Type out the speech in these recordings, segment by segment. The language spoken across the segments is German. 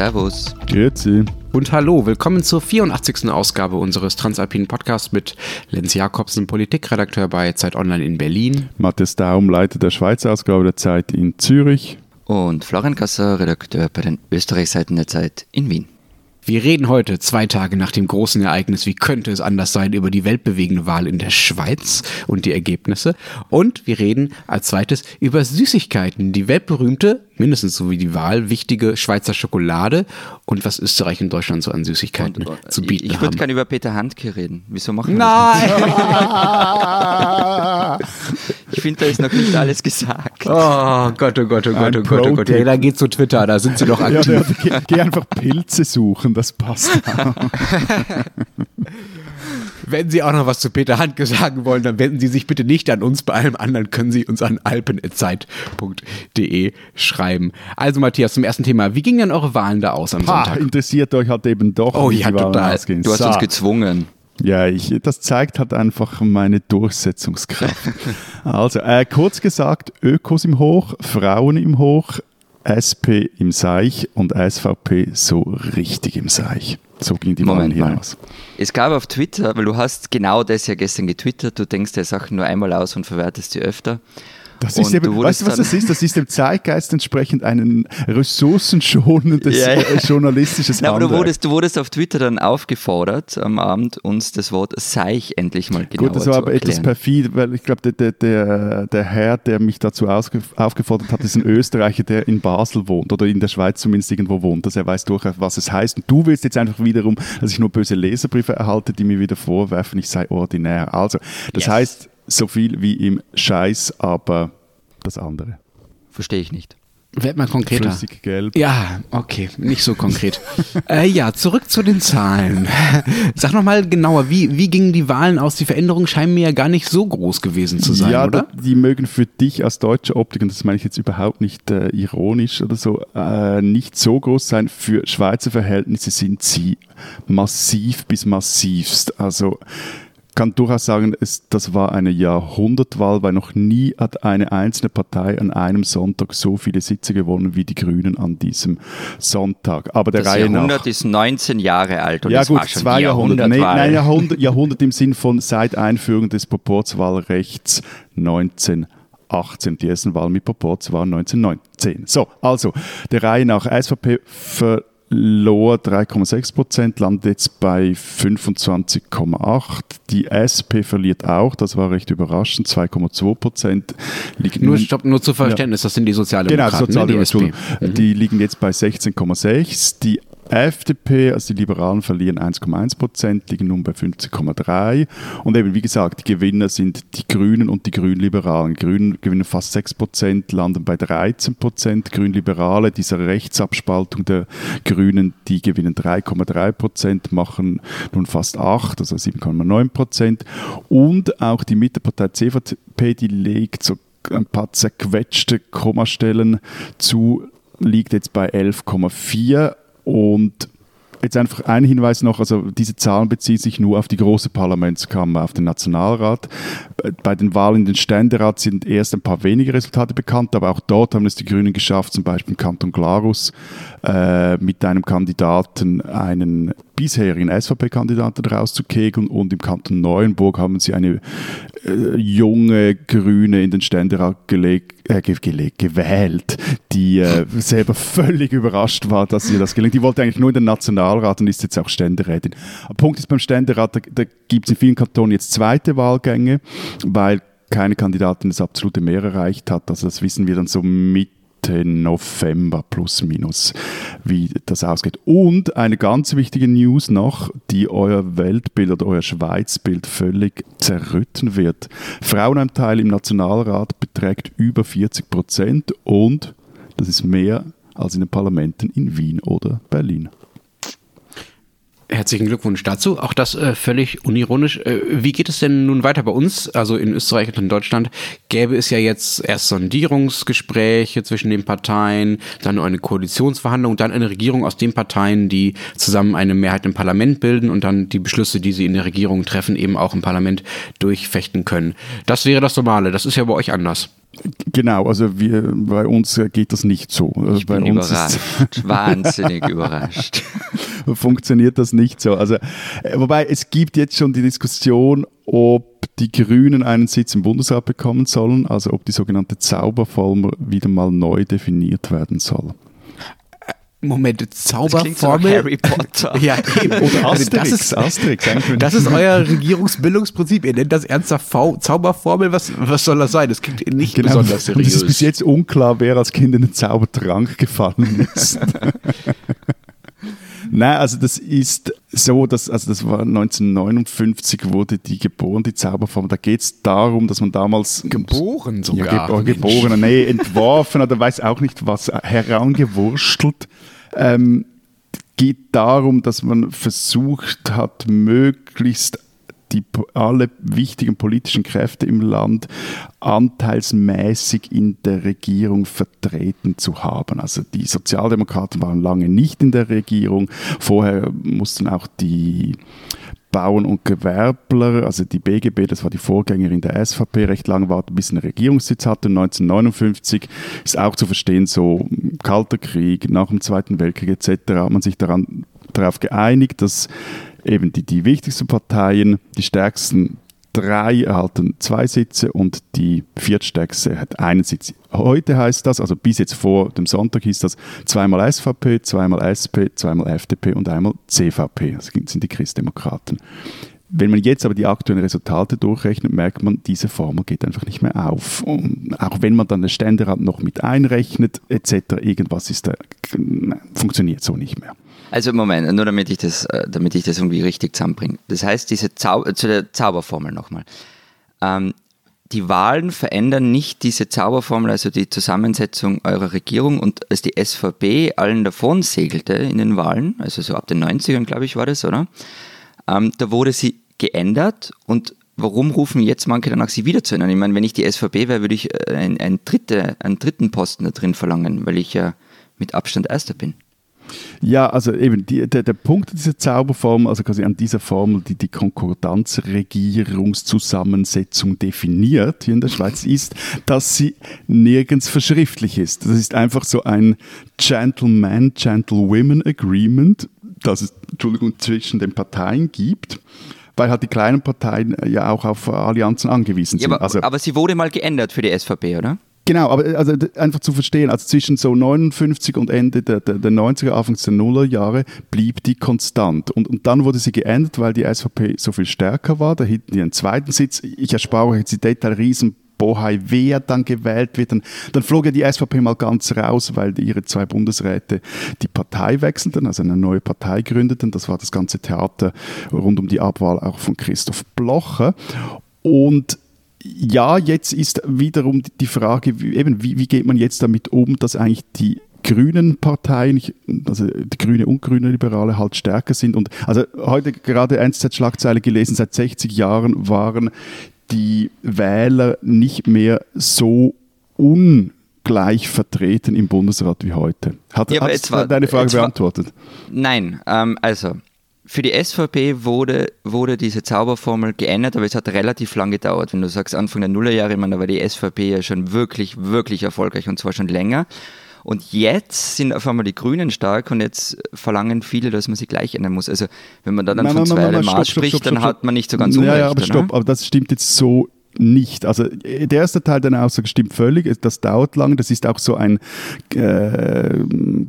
Servus. Grüezi. Und hallo, willkommen zur 84. Ausgabe unseres Transalpinen Podcasts mit Lenz Jakobsen, Politikredakteur bei Zeit Online in Berlin. Matthias Daum, Leiter der Schweizer Ausgabe der Zeit in Zürich. Und Florian Kasser, Redakteur bei den Österreichseiten der Zeit in Wien. Wir reden heute, zwei Tage nach dem großen Ereignis, wie könnte es anders sein, über die weltbewegende Wahl in der Schweiz und die Ergebnisse. Und wir reden als zweites über Süßigkeiten, die weltberühmte, mindestens so wie die Wahl, wichtige Schweizer Schokolade und was Österreich und Deutschland so an Süßigkeiten und, äh, zu bieten ich, ich haben. Ich würde gerne über Peter Handke reden. Wieso machen wir Nein! das Ich finde, da ist noch nicht alles gesagt. Oh Gott, oh Gott, oh Gott, oh Gott, oh Gott. Ja, da geht zu Twitter, da sind sie doch aktiv. Ja, geh, geh einfach Pilze suchen, das passt. Wenn Sie auch noch was zu Peter Handke sagen wollen, dann wenden Sie sich bitte nicht an uns. Bei allem anderen können Sie uns an alpen.zeit.de schreiben. Also Matthias, zum ersten Thema. Wie gingen denn eure Wahlen da aus am ha, Sonntag? Interessiert euch halt eben doch, oh, ja, total. Ausgehen. Du hast so. uns gezwungen. Ja, ich, das zeigt halt einfach meine Durchsetzungskraft. also, äh, kurz gesagt, Ökos im Hoch, Frauen im Hoch, SP im Seich und SVP so richtig im Seich. So ging die Moment Wahl hinaus. Es gab auf Twitter, weil du hast genau das ja gestern getwittert, du denkst dir Sachen nur einmal aus und verwertest sie öfter. Das ist eben, weißt du, was das ist? Das ist dem Zeitgeist entsprechend ein ressourcenschonendes ja, ja. Journalistisches Nein, aber du wurdest, du wurdest auf Twitter dann aufgefordert, am Abend uns das Wort Seich endlich mal genauer Gut, das war aber etwas perfid, weil ich glaube, der, der, der Herr, der mich dazu aufgefordert hat, ist ein Österreicher, der in Basel wohnt oder in der Schweiz zumindest irgendwo wohnt. Dass er weiß durchaus, was es heißt. Und du willst jetzt einfach wiederum, dass ich nur böse Leserbriefe erhalte, die mir wieder vorwerfen, ich sei ordinär. Also, das yes. heißt, so viel wie im Scheiß, aber das andere. Verstehe ich nicht. Werd mal konkreter. Flüssig gelb. Ja, okay, nicht so konkret. äh, ja, zurück zu den Zahlen. Sag nochmal genauer, wie, wie gingen die Wahlen aus? Die Veränderungen scheinen mir ja gar nicht so groß gewesen zu sein, ja, oder? Ja, die mögen für dich aus deutscher Optik, und das meine ich jetzt überhaupt nicht äh, ironisch oder so, äh, nicht so groß sein. Für Schweizer Verhältnisse sind sie massiv bis massivst. Also kann durchaus sagen, es, das war eine Jahrhundertwahl, weil noch nie hat eine einzelne Partei an einem Sonntag so viele Sitze gewonnen wie die Grünen an diesem Sonntag. Aber der das Reihe Jahrhundert nach, ist 19 Jahre alt und ja gut, war schon zwei Jahrhunderte. Nee, nein, Jahrhundert, Jahrhundert im Sinn von seit Einführung des Proporzwahlrechts 1918. Die ersten Wahlen mit Proporz waren 1919. So, also der Reihe nach SVP ver Lohr 3,6 Prozent, landet jetzt bei 25,8. Die SP verliert auch, das war recht überraschend, 2,2 Prozent. Nur, stopp, nur zu Verständnis, ja. das sind die Sozialdemokraten. Genau, Sozialdemokraten. Die, mhm. die liegen jetzt bei 16,6. Die FDP, also die Liberalen verlieren 1,1 Prozent, liegen nun bei 50,3. Und eben, wie gesagt, die Gewinner sind die Grünen und die Grünliberalen. Grünen gewinnen fast 6 Prozent, landen bei 13 Prozent. Grünliberale, dieser Rechtsabspaltung der Grünen, die gewinnen 3,3 Prozent, machen nun fast 8, also 7,9 Prozent. Und auch die Mittepartei CVP, die legt so ein paar zerquetschte Kommastellen zu, liegt jetzt bei 11,4 und jetzt einfach ein Hinweis noch, also diese Zahlen beziehen sich nur auf die große Parlamentskammer, auf den Nationalrat. Bei den Wahlen in den Ständerat sind erst ein paar wenige Resultate bekannt, aber auch dort haben es die Grünen geschafft, zum Beispiel im Kanton Glarus äh, mit einem Kandidaten einen bisherigen SVP-Kandidaten rauszukegeln und im Kanton Neuenburg haben sie eine äh, junge Grüne in den Ständerat gelegt, äh, gelegt gewählt, die äh, selber völlig überrascht war, dass ihr das gelingt. Die wollte eigentlich nur in den Nationalrat und ist jetzt auch Ständerätin. Der Punkt ist beim Ständerat, da, da gibt es in vielen Kantonen jetzt zweite Wahlgänge, weil keine Kandidatin das absolute Mehr erreicht hat. Also das wissen wir dann so mit November plus minus, wie das ausgeht. Und eine ganz wichtige News noch, die euer Weltbild oder euer Schweizbild völlig zerrütten wird. Frauenanteil im Nationalrat beträgt über 40 Prozent und das ist mehr als in den Parlamenten in Wien oder Berlin. Herzlichen Glückwunsch dazu. Auch das äh, völlig unironisch. Äh, wie geht es denn nun weiter bei uns? Also in Österreich und in Deutschland gäbe es ja jetzt erst Sondierungsgespräche zwischen den Parteien, dann eine Koalitionsverhandlung, dann eine Regierung aus den Parteien, die zusammen eine Mehrheit im Parlament bilden und dann die Beschlüsse, die sie in der Regierung treffen, eben auch im Parlament durchfechten können. Das wäre das Normale. Das ist ja bei euch anders. Genau, also wir, bei uns geht das nicht so. Also ich bin bei uns überrascht, wahnsinnig überrascht. funktioniert das nicht so. Also, äh, wobei es gibt jetzt schon die Diskussion, ob die Grünen einen Sitz im Bundesrat bekommen sollen, also ob die sogenannte Zauberformel wieder mal neu definiert werden soll. Moment, Das Zauberformel. Harry Potter. Ja, eben. Oder Also Asterix, das ist, Asterix. das ist euer Regierungsbildungsprinzip. Ihr nennt das ernsthaft v Zauberformel. Was, was soll das sein? Das klingt nicht Genau. besonders Und es ist seriös. bis jetzt unklar, wer als Kind in den Zaubertrank gefallen ist. Nein, also das ist so, dass, also das war 1959 wurde die geboren, die Zauberform. Da geht es darum, dass man damals Geboren ja, sogar. gebo Mensch. geboren, nee, entworfen oder weiß auch nicht was, herangewurstelt. Ähm, geht darum, dass man versucht hat, möglichst die, alle wichtigen politischen Kräfte im Land anteilsmäßig in der Regierung vertreten zu haben. Also die Sozialdemokraten waren lange nicht in der Regierung. Vorher mussten auch die Bauern und Gewerbler, also die BGB, das war die Vorgängerin der SVP, recht lange warten, bis sie einen Regierungssitz hatte. 1959 ist auch zu verstehen, so Kalter Krieg, nach dem Zweiten Weltkrieg etc. hat man sich daran, darauf geeinigt, dass eben die, die wichtigsten Parteien, die stärksten drei erhalten zwei Sitze und die viertstärkste hat einen Sitz. Heute heißt das, also bis jetzt vor dem Sonntag hieß das zweimal SVP, zweimal SP, zweimal FDP und einmal CVP, das sind die Christdemokraten. Wenn man jetzt aber die aktuellen Resultate durchrechnet, merkt man, diese Formel geht einfach nicht mehr auf. Und auch wenn man dann den Ständerat noch mit einrechnet, etc., irgendwas ist da, funktioniert so nicht mehr. Also Moment, nur damit ich das, äh, damit ich das irgendwie richtig zusammenbringe. Das heißt, diese Zau äh, zu der Zauberformel nochmal. Ähm, die Wahlen verändern nicht diese Zauberformel, also die Zusammensetzung eurer Regierung. Und als die SVP allen davon segelte in den Wahlen, also so ab den 90ern, glaube ich, war das, oder? Ähm, da wurde sie geändert und warum rufen jetzt manche danach, sie wieder zu ändern? Ich meine, wenn ich die SVP wäre, würde ich äh, ein, ein dritte, einen dritten Posten da drin verlangen, weil ich ja mit Abstand Erster bin. Ja, also eben die, der, der Punkt dieser Zauberformel, also quasi an dieser Formel, die die Konkordanzregierungszusammensetzung definiert hier in der Schweiz, ist, dass sie nirgends verschriftlich ist. Das ist einfach so ein Gentleman, Gentlewomen Agreement, das es, Entschuldigung, zwischen den Parteien gibt. Weil halt die kleinen Parteien ja auch auf Allianzen angewiesen Ja, sind. aber, also, aber sie wurde mal geändert für die SVP, oder? Genau, aber also d- einfach zu verstehen, also zwischen so 59 und Ende der, der, der 90er, Anfangs der Nullerjahre blieb die konstant. Und, und dann wurde sie geändert, weil die SVP so viel stärker war. Da hielten die einen zweiten Sitz. Ich erspare euch jetzt die Detailriesen. Bohai, wer dann gewählt wird, dann, dann flog ja die SVP mal ganz raus, weil ihre zwei Bundesräte die Partei wechselten, also eine neue Partei gründeten. Das war das ganze Theater rund um die Abwahl auch von Christoph Blocher. Und ja, jetzt ist wiederum die Frage, wie, eben, wie, wie geht man jetzt damit um, dass eigentlich die grünen Parteien, also die Grüne und Grüne Liberale halt stärker sind. Und also heute gerade NZZ-Schlagzeile gelesen, seit 60 Jahren waren die Wähler nicht mehr so ungleich vertreten im Bundesrat wie heute. Hat, Ja, jetzt war- deine Frage jetzt war- beantwortet? Nein, ähm, also für die SVP wurde, wurde diese Zauberformel geändert, aber es hat relativ lang gedauert. Wenn du sagst Anfang der Nullerjahre, ich meine, da war die SVP ja schon wirklich, wirklich erfolgreich und zwar schon länger. Und jetzt sind auf einmal die Grünen stark und jetzt verlangen viele, dass man sie gleich ändern muss. Also wenn man da dann Nein, von nein, zwei nein, nein, Maß stopp, stopp, spricht, stopp, dann stopp, hat man nicht so ganz Ja, unrecht. ja, aber oder? stopp, aber das stimmt jetzt so nicht. Also äh, der erste Teil deiner Aussage stimmt völlig, das dauert lang, das ist auch so ein äh,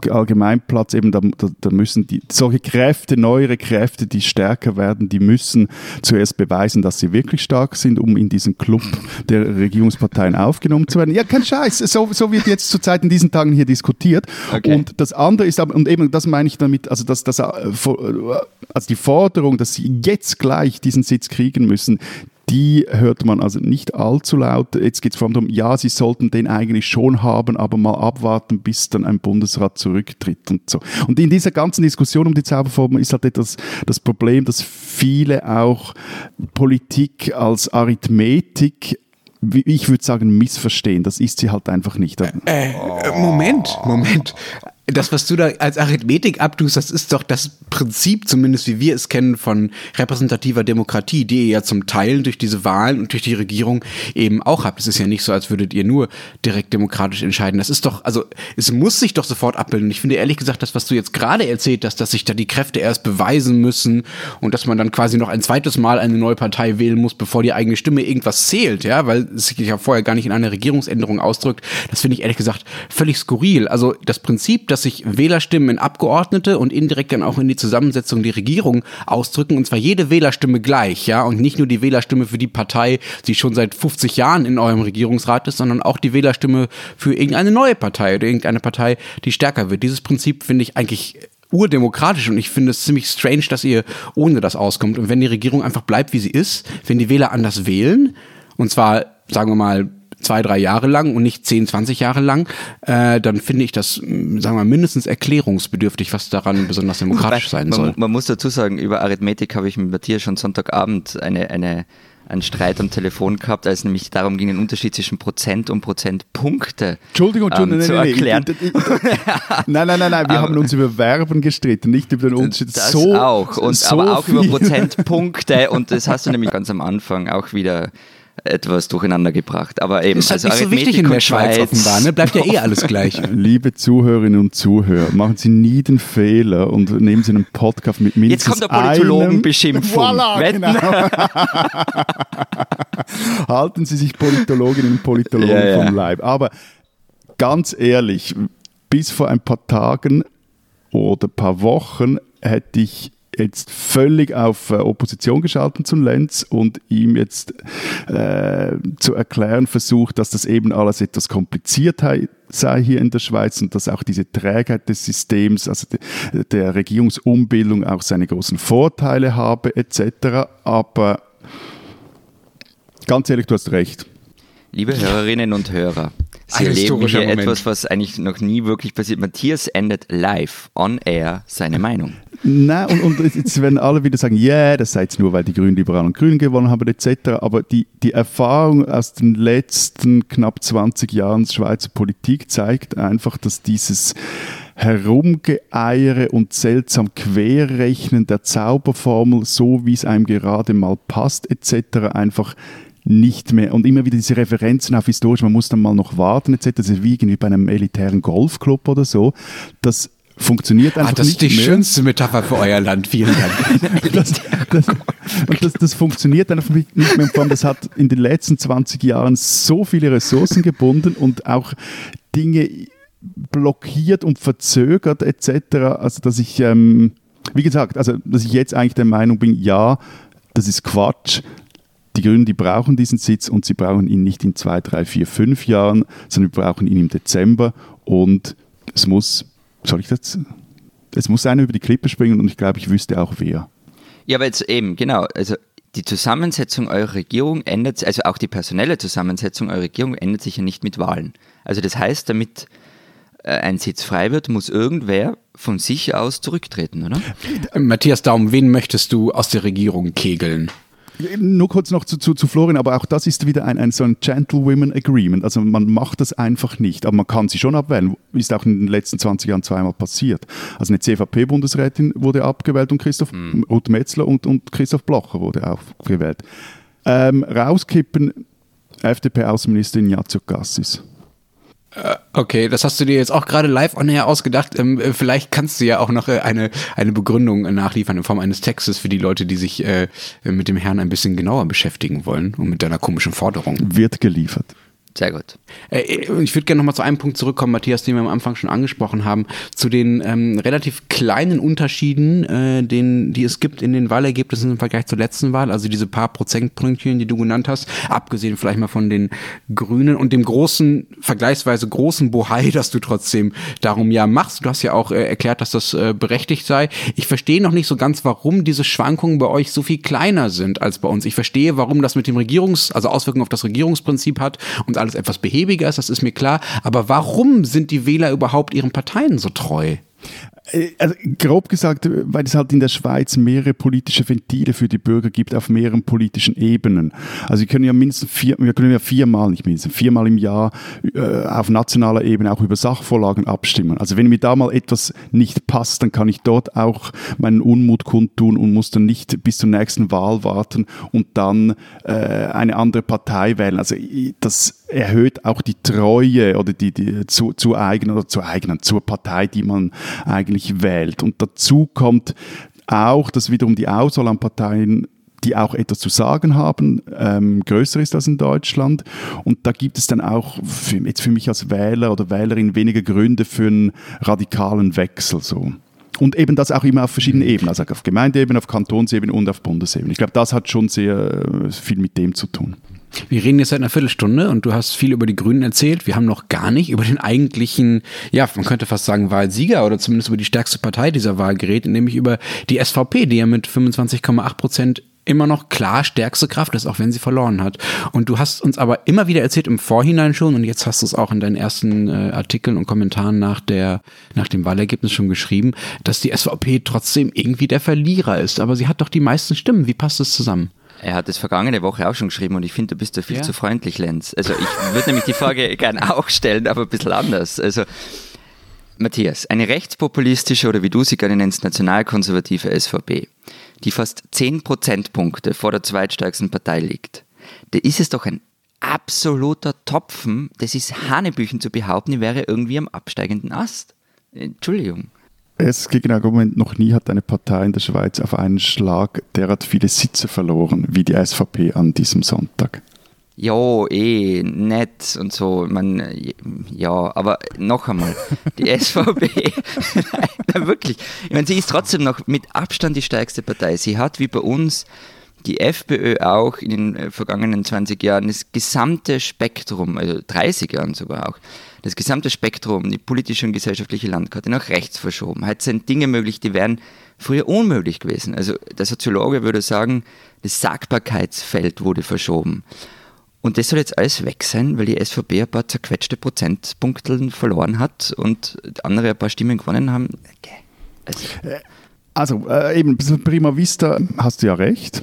Allgemeinplatz, eben da, da, müssen die, solche Kräfte, neuere Kräfte, die stärker werden, die müssen zuerst beweisen, dass sie wirklich stark sind, um in diesen Club der Regierungsparteien aufgenommen zu werden. Ja, kein Scheiß, so, so wird jetzt zurzeit in diesen Tagen hier diskutiert. Okay. Und das andere ist aber, und eben das meine ich damit, also, dass, dass, äh, äh, also die Forderung, dass sie jetzt gleich diesen Sitz kriegen müssen, die hört man also nicht allzu laut. Jetzt geht es vor allem darum, ja, sie sollten den eigentlich schon haben, aber mal abwarten, bis dann ein Bundesrat zurücktritt und so. Und in dieser ganzen Diskussion um die Zauberformel ist halt etwas das Problem, dass viele auch Politik als Arithmetik ich würde sagen, missverstehen. Das ist sie halt einfach nicht. Äh, Moment, Moment. Das, was du da als Arithmetik abtust, das ist doch das Prinzip, zumindest wie wir es kennen, von repräsentativer Demokratie, die ihr ja zum Teil durch diese Wahlen und durch die Regierung eben auch habt. Es ist ja nicht so, als würdet ihr nur direkt demokratisch entscheiden. Das ist doch, also es muss sich doch sofort abbilden. Ich finde ehrlich gesagt, das, was du jetzt gerade erzählt hast, dass sich da die Kräfte erst beweisen müssen und dass man dann quasi noch ein zweites Mal eine neue Partei wählen muss, bevor die eigene Stimme irgendwas zählt, ja, weil es sich ja vorher gar nicht in einer Regierungsänderung ausdrückt, das finde ich ehrlich gesagt völlig skurril. Also das Prinzip, dass sich Wählerstimmen in Abgeordnete und indirekt dann auch in die Zusammensetzung der Regierung ausdrücken, und zwar jede Wählerstimme gleich, ja, und nicht nur die Wählerstimme für die Partei, die schon seit 50 Jahren in eurem Regierungsrat ist, sondern auch die Wählerstimme für irgendeine neue Partei oder irgendeine Partei, die stärker wird. Dieses Prinzip finde ich eigentlich urdemokratisch und ich finde es ziemlich strange, dass ihr ohne das auskommt. Und wenn die Regierung einfach bleibt, wie sie ist, wenn die Wähler anders wählen, und zwar, sagen wir mal, zwei, drei Jahre lang und nicht zehn, zwanzig Jahre lang, äh, dann finde ich das, sagen wir mal, mindestens erklärungsbedürftig, was daran besonders demokratisch sein man, soll. Man muss dazu sagen, über Arithmetik habe ich mit Matthias schon Sonntagabend eine, eine einen Streit am Telefon gehabt, als es nämlich darum ging, den Unterschied zwischen Prozent und Prozentpunkte Entschuldigung, ähm, zu nein, erklären. Nein, nein, nein, nein, wir haben uns über Verben gestritten, nicht über den Unterschied. Das so, auch, und, so aber auch viel. über Prozentpunkte und das hast du nämlich ganz am Anfang auch wieder etwas durcheinander gebracht. Aber eben, Ist halt also nicht so wichtig in der Schweiz und offenbar, ne? Bleibt ja eh alles gleich. Liebe Zuhörerinnen und Zuhörer, machen Sie nie den Fehler und nehmen Sie einen Podcast mit Jetzt mindestens kommt der Politologenbeschimpfung. Voilà, genau. Halten Sie sich Politologinnen und Politologen Ja, ja. vom Leib. Aber ganz ehrlich, bis vor ein paar Tagen oder ein paar Wochen hätte ich jetzt völlig auf äh, Opposition geschalten zu Lenz und ihm jetzt äh, zu erklären versucht, dass das eben alles etwas kompliziert sei hier in der Schweiz und dass auch diese Trägheit des Systems, also de, der Regierungsumbildung auch seine großen Vorteile habe etc. Aber ganz ehrlich, du hast recht. Liebe Hörerinnen und Hörer, Sie Ein erleben hier Moment. etwas, was eigentlich noch nie wirklich passiert. Matthias endet live, on air, seine Meinung. Nein, und, und jetzt- werden alle wieder sagen, ja, yeah, das sei jetzt nur, weil die Grünen, Liberalen und Grünen gewonnen haben, etc. Aber die, die Erfahrung aus den letzten knapp 20 Jahren Schweizer Politik zeigt einfach, dass dieses Herumgeeiere und seltsam Querrechnen der Zauberformel, so wie es einem gerade mal passt, etc., einfach nicht mehr. Und immer wieder diese Referenzen auf historisch, man muss dann mal noch warten, etc. Das ist wie irgendwie bei einem elitären Golfclub oder so. Das funktioniert einfach Ah, das nicht ist die mehr. schönste Metapher für euer Land. Vielen Dank. das, das, und das, das funktioniert einfach nicht mehr. Allem, das hat in den letzten 20 Jahren so viele Ressourcen gebunden und auch Dinge blockiert und verzögert etc. Also dass ich, ähm, wie gesagt, also dass ich jetzt eigentlich der Meinung bin, ja, das ist Quatsch. Die Grünen, die brauchen diesen Sitz und sie brauchen ihn nicht in zwei, drei, vier, fünf Jahren, sondern wir brauchen ihn im Dezember und es muss, soll ich das? Es muss einer über die Klippe springen und ich glaube, ich wüsste auch wer. Ja, aber jetzt eben, genau. Also die Zusammensetzung eurer Regierung ändert sich, also auch die personelle Zusammensetzung eurer Regierung ändert sich ja nicht mit Wahlen. Also das heißt, damit äh, ein Sitz frei wird, muss irgendwer von sich aus zurücktreten, oder? Matthias Daum, wen möchtest du aus der Regierung kegeln? Nur kurz noch zu, zu, zu Florian, aber auch das ist wieder ein, ein so ein Gentlewomen Agreement. Also man macht das einfach nicht, aber man kann sie schon abwählen. Ist auch in den letzten 20 Jahren zweimal passiert. Also eine CVP-Bundesrätin wurde abgewählt und Christoph Ruth Metzler und, und Christoph Blocher wurde auch gewählt. Ähm, rauskippen FDP-Außenministerin Jacek Gassis. Okay, das hast du dir jetzt auch gerade live on air ausgedacht. Ähm, äh, vielleicht kannst du ja auch noch äh, eine, eine Begründung äh, nachliefern in Form eines Textes für die Leute, die sich äh, mit dem Herrn ein bisschen genauer beschäftigen wollen und mit deiner komischen Forderung. Wird geliefert. Sehr gut. Äh, Ich würde gerne nochmal zu einem Punkt zurückkommen, Matthias, den wir am Anfang schon angesprochen haben, zu den ähm, relativ kleinen Unterschieden, äh, den, die es gibt in den Wahlergebnissen im Vergleich zur letzten Wahl, also diese paar Prozentpünktchen, die du genannt hast, abgesehen vielleicht mal von den Grünen und dem großen, vergleichsweise großen Bohai, das du trotzdem darum ja machst. Du hast ja auch äh, erklärt, dass das äh, berechtigt sei. Ich verstehe noch nicht so ganz, warum diese Schwankungen bei euch so viel kleiner sind als bei uns. Ich verstehe, warum das mit dem Regierungs-, also Auswirkungen auf das Regierungsprinzip hat und alles etwas behäbiger ist, das ist mir klar. Aber warum sind die Wähler überhaupt ihren Parteien so treu? Äh, also grob gesagt, weil es halt in der Schweiz mehrere politische Ventile für die Bürger gibt auf mehreren politischen Ebenen. Also wir können ja mindestens vier, wir können ja viermal, nicht mindestens, viermal im Jahr äh, auf nationaler Ebene auch über Sachvorlagen abstimmen. Also wenn mir da mal etwas nicht passt, dann kann ich dort auch meinen Unmut kundtun und muss dann nicht bis zur nächsten Wahl warten und dann äh, eine andere Partei wählen. Also das erhöht auch die Treue oder die, die zu, zu eigenen oder zu eigenen, zur Partei, die man eigentlich wählt. Und dazu kommt auch, dass wiederum die Auswahl an Parteien die auch etwas zu sagen haben, ähm, größer ist als in Deutschland. Und da gibt es dann auch für, jetzt für mich als Wähler oder Wählerin weniger Gründe für einen radikalen Wechsel. So. Und eben das auch immer auf verschiedenen Ebenen, also auf Gemeindeebene, auf Kantonsebene und auf Bundesebene. Ich glaube, das hat schon sehr äh, viel mit dem zu tun. Wir reden jetzt seit einer Viertelstunde und du hast viel über die Grünen erzählt. Wir haben noch gar nicht über den eigentlichen, ja, man könnte fast sagen Wahlsieger oder zumindest über die stärkste Partei dieser Wahl geredet, nämlich über die SVP, die ja mit 25,8 Prozent immer noch klar stärkste Kraft ist, auch wenn sie verloren hat. Und du hast uns aber immer wieder erzählt im Vorhinein schon und jetzt hast du es auch in deinen ersten äh, Artikeln und Kommentaren nach der nach dem Wahlergebnis schon geschrieben, dass die SVP trotzdem irgendwie der Verlierer ist. Aber sie hat doch die meisten Stimmen. Wie passt das zusammen? Er hat es vergangene Woche auch schon geschrieben und ich finde, du bist da viel ja. zu freundlich, Lenz. Also ich würde nämlich die Frage gerne auch stellen, aber ein bisschen anders. Also Matthias, eine rechtspopulistische oder wie du sie gerne nennst, nationalkonservative SVP, die fast 10 Prozentpunkte vor der zweitstärksten Partei liegt, da ist es doch ein absoluter Topfen, das ist Hanebüchen zu behaupten, die wäre irgendwie am absteigenden Ast. Entschuldigung das Gegenargument, noch nie hat eine Partei in der Schweiz auf einen Schlag derart viele Sitze verloren wie die SVP an diesem Sonntag. Ja, eh, nett und so. Man, ja, aber noch einmal, die SVP, nein, wirklich. Ich meine, sie ist trotzdem noch mit Abstand die stärkste Partei. Sie hat wie bei uns die FPÖ auch in den äh, vergangenen 20 Jahren das gesamte Spektrum, also 30 Jahren sogar auch, das gesamte Spektrum, die politische und gesellschaftliche Landkarte nach rechts verschoben. Heute sind Dinge möglich, die wären früher unmöglich gewesen. Also der Soziologe würde sagen, das Sagbarkeitsfeld wurde verschoben. Und das soll jetzt alles weg sein, weil die SVP ein paar zerquetschte Prozentpunkte verloren hat und andere ein paar Stimmen gewonnen haben. Okay. Also, also äh, eben, prima vista hast du ja recht.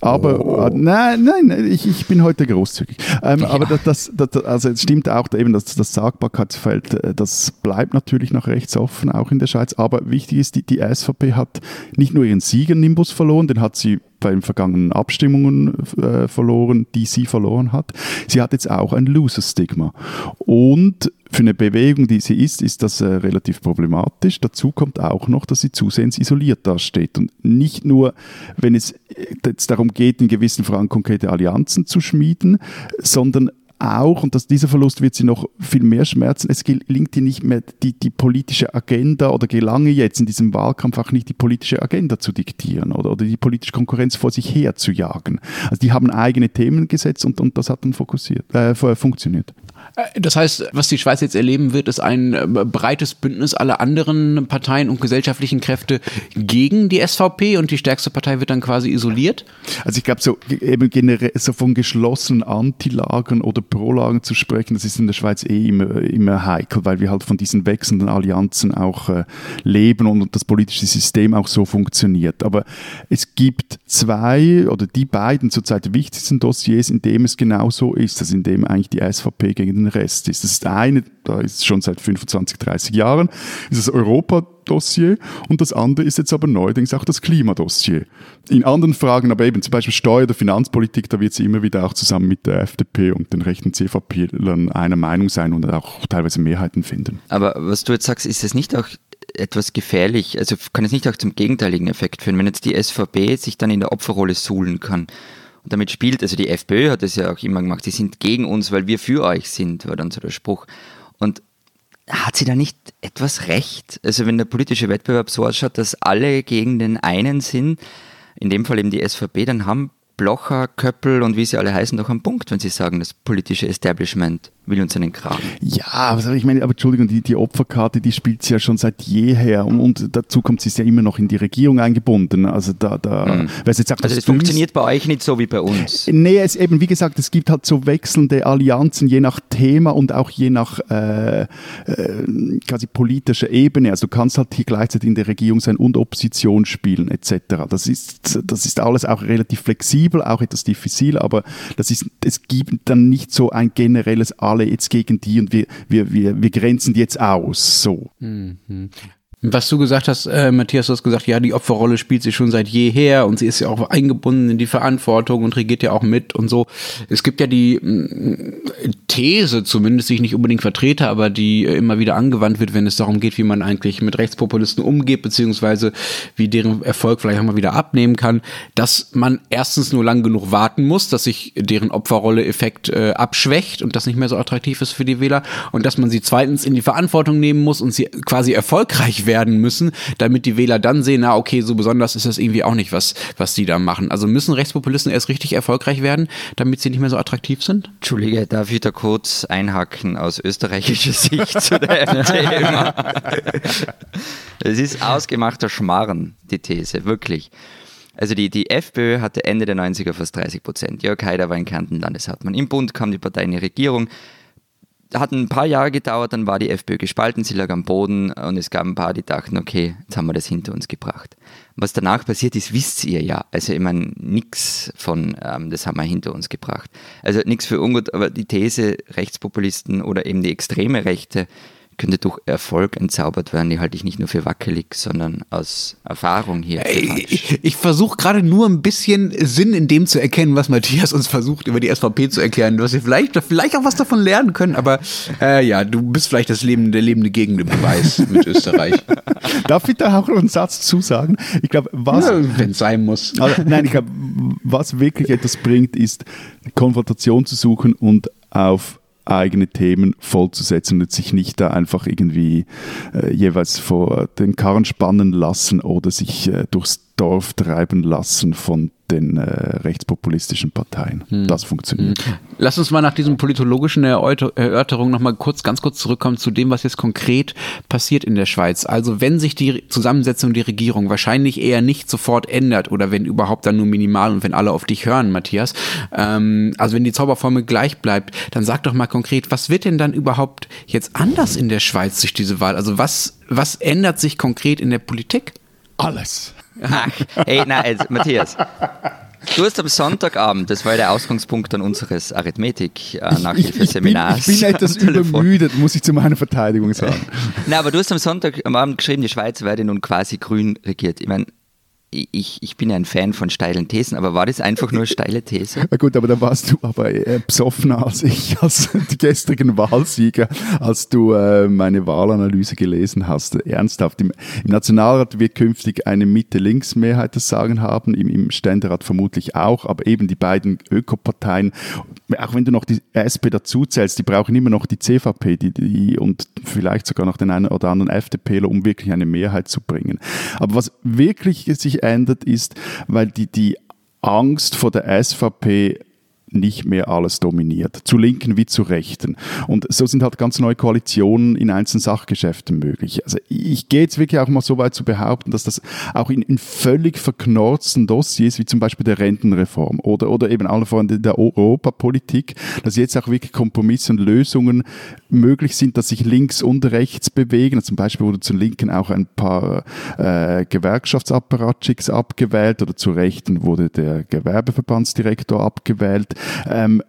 Aber oh. äh, nein, nein, ich, ich bin heute großzügig. Ähm, ja. Aber das, das, das, also es stimmt auch eben, dass das Sagbarkeitsfeld, äh, das bleibt natürlich nach rechts offen, auch in der Schweiz. Aber wichtig ist, die, die SVP hat nicht nur ihren Sieger-Nimbus verloren, den hat sie bei den vergangenen Abstimmungen äh, verloren, die sie verloren hat. Sie hat jetzt auch ein Loser-Stigma. Und für eine Bewegung, die sie ist, ist das äh, relativ problematisch. Dazu kommt auch noch, dass sie zusehends isoliert dasteht. Und nicht nur, wenn es äh, jetzt darum geht, in gewissen Fragen konkrete Allianzen zu schmieden, sondern auch, und dass dieser Verlust wird sie noch viel mehr schmerzen, es gelingt ihr nicht mehr die, die politische Agenda oder gelange jetzt in diesem Wahlkampf auch nicht die politische Agenda zu diktieren oder, oder die politische Konkurrenz vor sich her zu jagen. Also die haben eigene Themen gesetzt und, und das hat dann fokussiert, äh, funktioniert. Äh, das heißt, was die Schweiz jetzt erleben wird, ist ein äh, breites Bündnis aller anderen Parteien und gesellschaftlichen Kräfte gegen die SVP und die stärkste Partei wird dann quasi isoliert? Also ich glaube, so eben generell so von geschlossenen Antilagern oder Prolagern zu sprechen, das ist in der Schweiz eh immer, immer heikel, weil wir halt von diesen wechselnden Allianzen auch äh, leben und das politische System auch so funktioniert. Aber es gibt zwei oder die beiden zurzeit wichtigsten Dossiers, in dem es genau so ist, also in dem eigentlich die SVP gegen den Rest ist. Das ist eine, da ist schon seit 25, 30 Jahren, ist das Europa-Dossier und das andere ist jetzt aber neuerdings auch das Klimadossier. In anderen Fragen, aber eben zum Beispiel Steuer- oder Finanzpolitik, da wird sie immer wieder auch zusammen mit der FDP und den rechten CVP-Lern einer Meinung sein und auch teilweise Mehrheiten finden. Aber was du jetzt sagst, ist es nicht auch etwas gefährlich, also kann es nicht auch zum gegenteiligen Effekt führen, wenn jetzt die SVP sich dann in der Opferrolle suhlen kann und damit spielt, also die FPÖ hat es ja auch immer gemacht, die sind gegen uns, weil wir für euch sind, war dann so der Spruch. Und hat sie da nicht etwas recht? Also wenn der politische Wettbewerb so ausschaut, dass alle gegen den einen sind, in dem Fall eben die SVP, dann haben Blocher, Köppel und wie sie alle heißen doch einen Punkt, wenn sie sagen, das politische Establishment will uns einen Kragen. Ja, aber ich meine, aber Entschuldigung, die, die Opferkarte, die spielt sie ja schon seit jeher und, und dazu kommt sie ist ja immer noch in die Regierung eingebunden. Also da, da mhm. jetzt auch also das funktioniert bei euch nicht so wie bei uns. Nee, es eben, wie gesagt, es gibt halt so wechselnde Allianzen je nach Thema und auch je nach äh, äh, quasi politischer Ebene. Also du kannst halt hier gleichzeitig in der Regierung sein und Opposition spielen etc. Das ist, das ist alles auch relativ flexibel, auch etwas diffizil, aber das ist, es gibt dann nicht so ein generelles alle jetzt gegen die und wir, wir, wir, wir grenzen die jetzt aus. So. Mhm. Was du gesagt hast, äh, Matthias, du hast gesagt, ja, die Opferrolle spielt sie schon seit jeher und sie ist ja auch eingebunden in die Verantwortung und regiert ja auch mit und so. Es gibt ja die mh, These, zumindest die ich nicht unbedingt vertrete, aber die äh, immer wieder angewandt wird, wenn es darum geht, wie man eigentlich mit Rechtspopulisten umgeht, beziehungsweise wie deren Erfolg vielleicht auch mal wieder abnehmen kann, dass man erstens nur lang genug warten muss, dass sich deren Opferrolle-Effekt äh, abschwächt und das nicht mehr so attraktiv ist für die Wähler und dass man sie zweitens in die Verantwortung nehmen muss und sie quasi erfolgreich werden müssen, damit die Wähler dann sehen, na okay, so besonders ist das irgendwie auch nicht, was, was die da machen. Also müssen Rechtspopulisten erst richtig erfolgreich werden, damit sie nicht mehr so attraktiv sind? Entschuldige, darf ich da kurz einhaken aus österreichischer Sicht zu dem Thema? Es ist ausgemachter Schmarren, die These, wirklich. Also die, die FPÖ hatte Ende der 90er fast 30 Prozent. Jörg Haider war in Kärnten Landeshauptmann. Im Bund kam die Partei in die Regierung hat ein paar Jahre gedauert, dann war die FPÖ gespalten, sie lag am Boden und es gab ein paar, die dachten, okay, jetzt haben wir das hinter uns gebracht. Was danach passiert ist, wisst ihr ja. Also ich meine, nichts von, ähm, das haben wir hinter uns gebracht. Also nichts für ungut, aber die These, Rechtspopulisten oder eben die extreme Rechte könnte durch Erfolg entzaubert werden, die halte ich nicht nur für wackelig, sondern aus Erfahrung hier. Ich, ich versuche gerade nur ein bisschen Sinn in dem zu erkennen, was Matthias uns versucht, über die SVP zu erklären, was wir vielleicht, vielleicht auch was davon lernen können, aber äh, ja, du bist vielleicht das Leben, der lebende Gegenbeweis mit Österreich. Darf ich da auch noch einen Satz zusagen? Ich glaube, was. Wenn es sein muss. Also, nein, ich glaube, was wirklich etwas bringt, ist Konfrontation zu suchen und auf eigene Themen vollzusetzen und sich nicht da einfach irgendwie äh, jeweils vor den Karren spannen lassen oder sich äh, durchs Dorf treiben lassen von den äh, rechtspopulistischen Parteien. Hm. Das funktioniert. Hm. Lass uns mal nach diesen politologischen Erörterungen nochmal kurz, ganz kurz zurückkommen zu dem, was jetzt konkret passiert in der Schweiz. Also wenn sich die Zusammensetzung der Regierung wahrscheinlich eher nicht sofort ändert oder wenn überhaupt dann nur minimal und wenn alle auf dich hören, Matthias, ähm, also wenn die Zauberformel gleich bleibt, dann sag doch mal konkret, was wird denn dann überhaupt jetzt anders in der Schweiz durch diese Wahl? Also was, was ändert sich konkret in der Politik? Alles. Ach, hey, nein, jetzt, Matthias. Du hast am Sonntagabend, das war der Ausgangspunkt dann unseres Arithmetik-Nachhilfeseminars. Ich, ich, bin, ich bin etwas übermüdet, muss ich zu meiner Verteidigung sagen. Nein, aber du hast am Sonntagabend geschrieben, die Schweiz werde nun quasi grün regiert. Ich meine, ich, ich bin ein Fan von steilen Thesen, aber war das einfach nur steile These? Na gut, aber da warst du aber äh, besoffener als ich, als die gestrigen Wahlsieger, als du äh, meine Wahlanalyse gelesen hast. Ernsthaft. Im, Im, Nationalrat wird künftig eine Mitte-Links-Mehrheit das Sagen haben, im, im Ständerat vermutlich auch, aber eben die beiden Ökoparteien, auch wenn du noch die SP dazu zählst, die brauchen immer noch die CVP die, die, und vielleicht sogar noch den einen oder anderen FDPler, um wirklich eine Mehrheit zu bringen. Aber was wirklich sich ändert, ist, weil die, die Angst vor der SVP nicht mehr alles dominiert, zu Linken wie zu Rechten. Und so sind halt ganz neue Koalitionen in einzelnen Sachgeschäften möglich. Also ich gehe jetzt wirklich auch mal so weit zu behaupten, dass das auch in, in völlig verknorzten Dossiers, wie zum Beispiel der Rentenreform oder, oder eben alle voran der Europapolitik, dass jetzt auch wirklich Kompromisse und Lösungen möglich sind, dass sich links und rechts bewegen. Zum Beispiel wurde zu Linken auch ein paar äh, Gewerkschaftsapparatschicks abgewählt oder zu Rechten wurde der Gewerbeverbandsdirektor abgewählt. Ähm,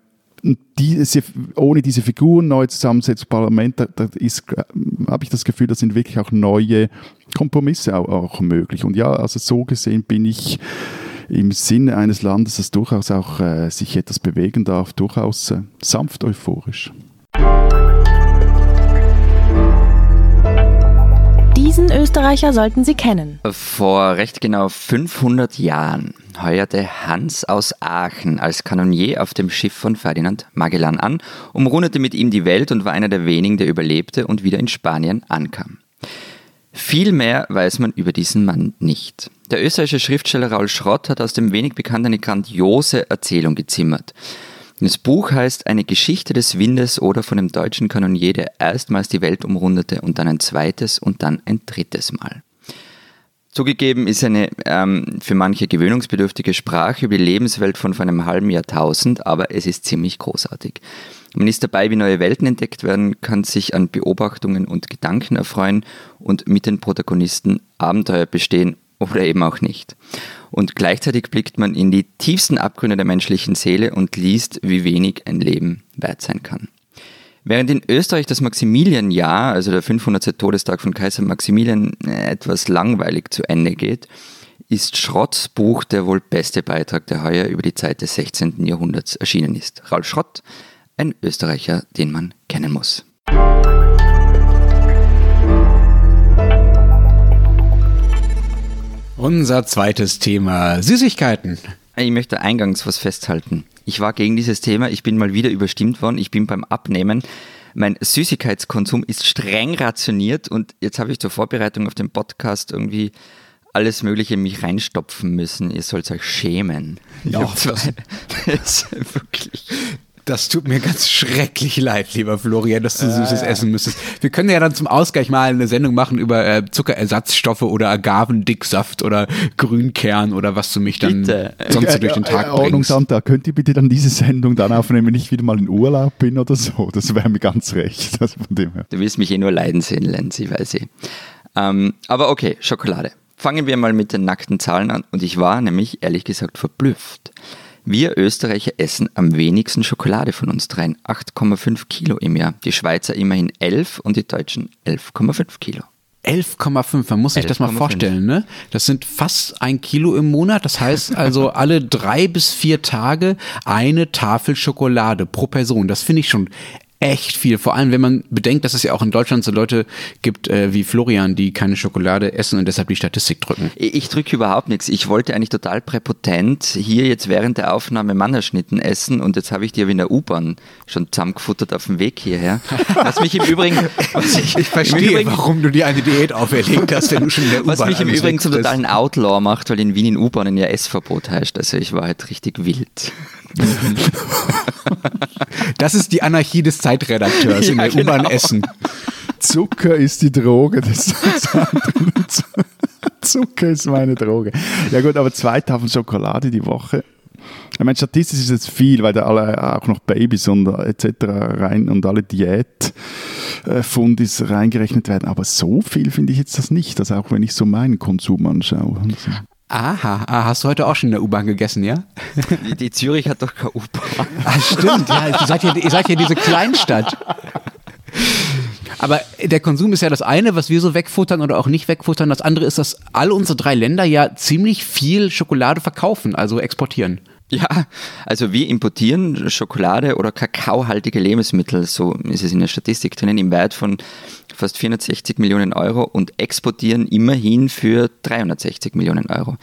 diese, ohne diese Figuren neu zusammensetzen, Parlament, da, da äh, habe ich das Gefühl, da sind wirklich auch neue Kompromisse auch, auch, möglich. Und ja, also so gesehen bin ich im Sinne eines Landes, das durchaus auch äh, sich etwas bewegen darf, durchaus äh, sanft euphorisch. Diesen Österreicher sollten Sie kennen. Vor recht genau 500 Jahren heuerte Hans aus Aachen als Kanonier auf dem Schiff von Ferdinand Magellan an, umrundete mit ihm die Welt und war einer der wenigen, der überlebte und wieder in Spanien ankam. Viel mehr weiß man über diesen Mann nicht. Der österreichische Schriftsteller Raul Schrott hat aus dem wenig Bekannten eine grandiose Erzählung gezimmert. Das Buch heißt Eine Geschichte des Windes oder von dem deutschen Kanonier, der erstmals die Welt umrundete und dann ein zweites und dann ein drittes Mal. Zugegeben ist eine ähm, für manche gewöhnungsbedürftige Sprache über die Lebenswelt von vor einem halben Jahrtausend, aber es ist ziemlich großartig. Man ist dabei, wie neue Welten entdeckt werden, kann sich an Beobachtungen und Gedanken erfreuen und mit den Protagonisten Abenteuer bestehen oder eben auch nicht. Und gleichzeitig blickt man in die tiefsten Abgründe der menschlichen Seele und liest, wie wenig ein Leben wert sein kann. Während in Österreich das Maximilianjahr, also der 500. Todestag von Kaiser Maximilian, etwas langweilig zu Ende geht, ist Schrotts Buch der wohl beste Beitrag, der heuer über die Zeit des 16. Jahrhunderts erschienen ist. Ralf Schrott, ein Österreicher, den man kennen muss. Unser zweites Thema, Süßigkeiten. Ich möchte eingangs was festhalten. Ich war gegen dieses Thema, ich bin mal wieder überstimmt worden, ich bin beim Abnehmen. Mein Süßigkeitskonsum ist streng rationiert und jetzt habe ich zur Vorbereitung auf den Podcast irgendwie alles Mögliche in mich reinstopfen müssen. Ihr sollt euch schämen. Ja, das, das ist wirklich. Das tut mir ganz schrecklich leid, lieber Florian, dass du äh. Süßes essen müsstest. Wir können ja dann zum Ausgleich mal eine Sendung machen über äh, Zuckerersatzstoffe oder Agavendicksaft oder Grünkern oder was du mich dann bitte. sonst so durch den Tag äh, bringst. Ordnungsamt, könnt ihr bitte dann diese Sendung dann aufnehmen, wenn ich wieder mal in Urlaub bin oder so? Das wäre mir ganz recht. Also von dem her. Du willst mich eh nur leiden sehen, Lenzi, weiß ich. Ähm, aber okay, Schokolade. Fangen wir mal mit den nackten Zahlen an und ich war nämlich ehrlich gesagt verblüfft. Wir Österreicher essen am wenigsten Schokolade von uns dreien, 8,5 Kilo im Jahr. Die Schweizer immerhin 11 und die Deutschen 11,5 Kilo. 11,5, man muss sich 11, das mal vorstellen, ne? Das sind fast ein Kilo im Monat. Das heißt also alle drei bis vier Tage eine Tafel Schokolade pro Person. Das finde ich schon echt viel. Vor allem, wenn man bedenkt, dass es ja auch in Deutschland so Leute gibt äh, wie Florian, die keine Schokolade essen und deshalb die Statistik drücken. Ich, ich drücke überhaupt nichts. Ich wollte eigentlich total präpotent hier jetzt während der Aufnahme Mannerschnitten essen und jetzt habe ich die aber in der U-Bahn schon zusammengefuttert auf dem Weg hierher. Was mich im Übrigen... Was ich, ich verstehe, Übrigen, warum du dir eine Diät auferlegt hast, wenn du schon in der U-Bahn Was mich im Übrigen zum totalen Outlaw macht, weil in Wien in U-Bahnen ja Essverbot heißt. Also ich war halt richtig wild. Das ist die Anarchie des Zeitredakteurs ja, in der genau. U-Bahn Essen. Zucker ist die Droge des Zucker ist meine Droge. Ja gut, aber zwei Tafeln Schokolade die Woche. Ich meine, statistisch ist es viel, weil da alle auch noch Babys und etc. rein und alle Diätfundis reingerechnet werden. Aber so viel finde ich jetzt das nicht. Also auch wenn ich so meinen Konsum anschaue. Aha, ah, hast du heute auch schon in der U-Bahn gegessen, ja? Die, die, Zürich hat doch keine U-Bahn. Ah, stimmt, ja, ihr seid ja, ihr seid ja diese Kleinstadt. Aber der Konsum ist ja das eine, was wir so wegfuttern oder auch nicht wegfuttern. Das andere ist, dass alle unsere drei Länder ja ziemlich viel Schokolade verkaufen, also exportieren. Ja, also wir importieren Schokolade oder kakaohaltige Lebensmittel, so ist es in der Statistik drinnen, im Wert von fast 460 Millionen Euro und exportieren immerhin für 360 Millionen Euro.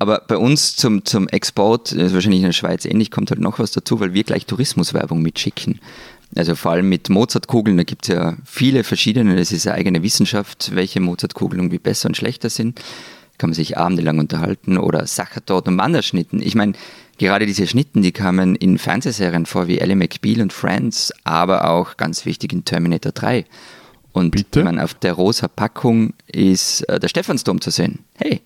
Aber bei uns zum, zum Export, ist wahrscheinlich in der Schweiz ähnlich, kommt halt noch was dazu, weil wir gleich Tourismuswerbung mitschicken. Also vor allem mit Mozartkugeln, da gibt es ja viele verschiedene, das ist eine eigene Wissenschaft, welche Mozartkugeln irgendwie besser und schlechter sind. Kann man sich abendelang unterhalten oder Sachertorten und Wanderschnitten. Ich meine, gerade diese Schnitten, die kamen in Fernsehserien vor wie Ellie McBeal und Friends, aber auch ganz wichtig in Terminator 3. Und Bitte? Man, auf der rosa Packung ist äh, der Stephansdom zu sehen. Hey.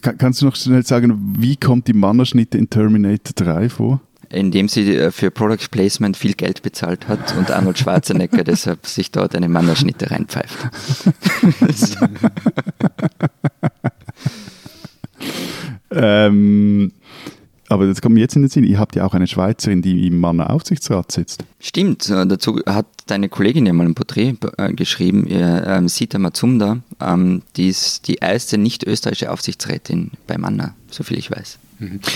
Kann, kannst du noch schnell sagen, wie kommt die Mannerschnitte in Terminator 3 vor? Indem sie äh, für Product Placement viel Geld bezahlt hat und Arnold Schwarzenegger deshalb sich dort eine Mannerschnitte reinpfeift. ähm, aber das kommt mir jetzt in den Sinn, ihr habt ja auch eine Schweizerin, die im Manner Aufsichtsrat sitzt. Stimmt, äh, dazu hat deine Kollegin ja mal ein Porträt äh, geschrieben, ähm, Sita Mazumda, ähm, die ist die erste nicht-österreichische Aufsichtsrätin bei Manner, soviel ich weiß.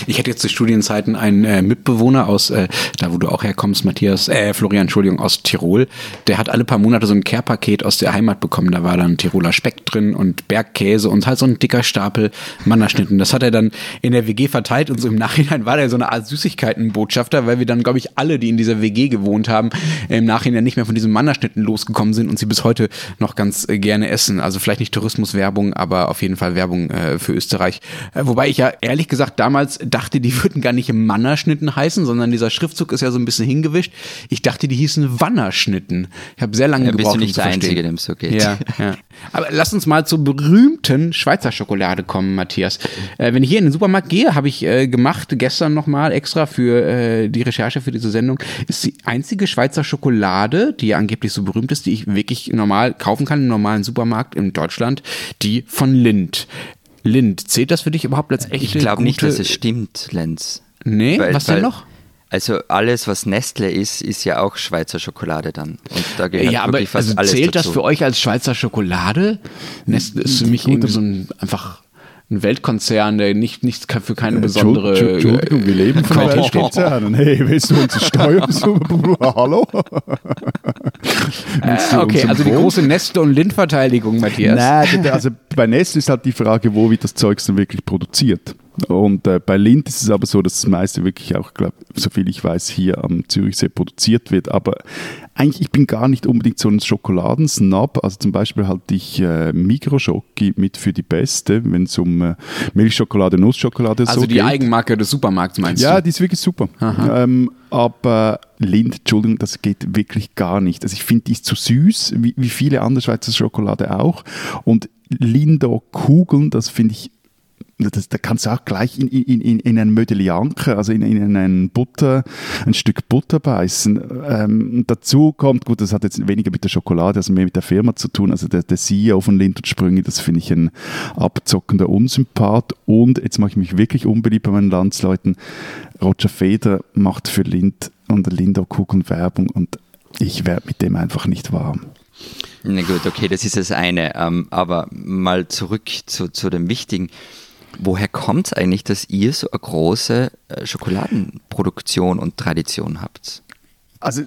Ich hatte jetzt zu Studienzeiten einen äh, Mitbewohner aus, äh, da wo du auch herkommst, Matthias, äh, Florian, Entschuldigung, aus Tirol. Der hat alle paar Monate so ein Care-Paket aus der Heimat bekommen. Da war dann Tiroler Speck drin und Bergkäse und halt so ein dicker Stapel Mannerschnitten. Das hat er dann in der WG verteilt und so im Nachhinein war der so eine Art Süßigkeitenbotschafter, weil wir dann, glaube ich, alle, die in dieser WG gewohnt haben, im Nachhinein nicht mehr von diesem Mannerschnitten losgekommen sind und sie bis heute noch ganz äh, gerne essen. Also vielleicht nicht Tourismuswerbung, aber auf jeden Fall Werbung äh, für Österreich. Äh, wobei ich ja ehrlich gesagt damals damals dachte, die würden gar nicht Mannerschnitten heißen, sondern dieser Schriftzug ist ja so ein bisschen hingewischt. Ich dachte, die hießen Wannerschnitten. Ich habe sehr lange Ja, gebraucht, bist du um nicht zu der. Einzige, dem es so geht. Ja, ja. Aber lass uns mal zur berühmten Schweizer Schokolade kommen, Matthias. Äh, wenn ich hier in den Supermarkt gehe, habe ich äh, gemacht, gestern nochmal extra für äh, die Recherche für diese Sendung, ist die einzige Schweizer Schokolade, die ja angeblich so berühmt ist, die ich wirklich normal kaufen kann im normalen Supermarkt in Deutschland, die von Lind. Lind, zählt das für dich überhaupt als echte Ich glaube nicht, dass es stimmt, Lenz. Nee, Weil- was denn weil- noch? Also alles, was Nestle ist, ist ja auch Schweizer Schokolade dann. Und da gehört Ja, aber also alles zählt dazu. das für euch als Schweizer Schokolade? Nestle ist für mich irgendwie so ein einfach ein Weltkonzern, der nicht, nicht für keine besondere. Entschu- Entschuldigung, wir leben von. Weltkonzernen. Hey, willst du unsere Steuern? Hallo? Äh, okay, also die große Nestle- und Lind-Verteidigung, Matthias. Nein, also bei Nestle ist halt die Frage, wo wird das Zeug dann wirklich produziert. Und äh, bei Lind ist es aber so, dass das meiste wirklich auch, glaub, soviel ich weiß, hier am Zürichsee produziert wird. Aber eigentlich, ich bin gar nicht unbedingt so ein Schokoladensnob. Also zum Beispiel halte ich äh, Mikroschoki mit für die beste, wenn es um äh, Milchschokolade, Nussschokolade also so die geht. Eigenmarke des Supermarkts meinst Ja, du? die ist wirklich super. Ähm, aber Lind, Entschuldigung, das geht wirklich gar nicht. Also ich finde, die ist zu süß, wie, wie viele andere Schweizer Schokolade auch. Und Lindo Kugeln, das finde ich das, da kannst du auch gleich in, in, in, in ein Mödelianke, also in, in einen Butter, ein Stück Butter beißen. Ähm, dazu kommt, gut, das hat jetzt weniger mit der Schokolade, also mehr mit der Firma zu tun. Also der, der CEO von Lind und Sprünge, das finde ich ein abzockender Unsympath. Und jetzt mache ich mich wirklich unbeliebt bei meinen Landsleuten. Roger Feder macht für Lind und Lindo Kugeln Werbung und ich werde mit dem einfach nicht warm. Na gut, okay, das ist das eine. Ähm, aber mal zurück zu, zu dem Wichtigen. Woher kommt es eigentlich, dass ihr so eine große äh, Schokoladenproduktion und Tradition habt? Also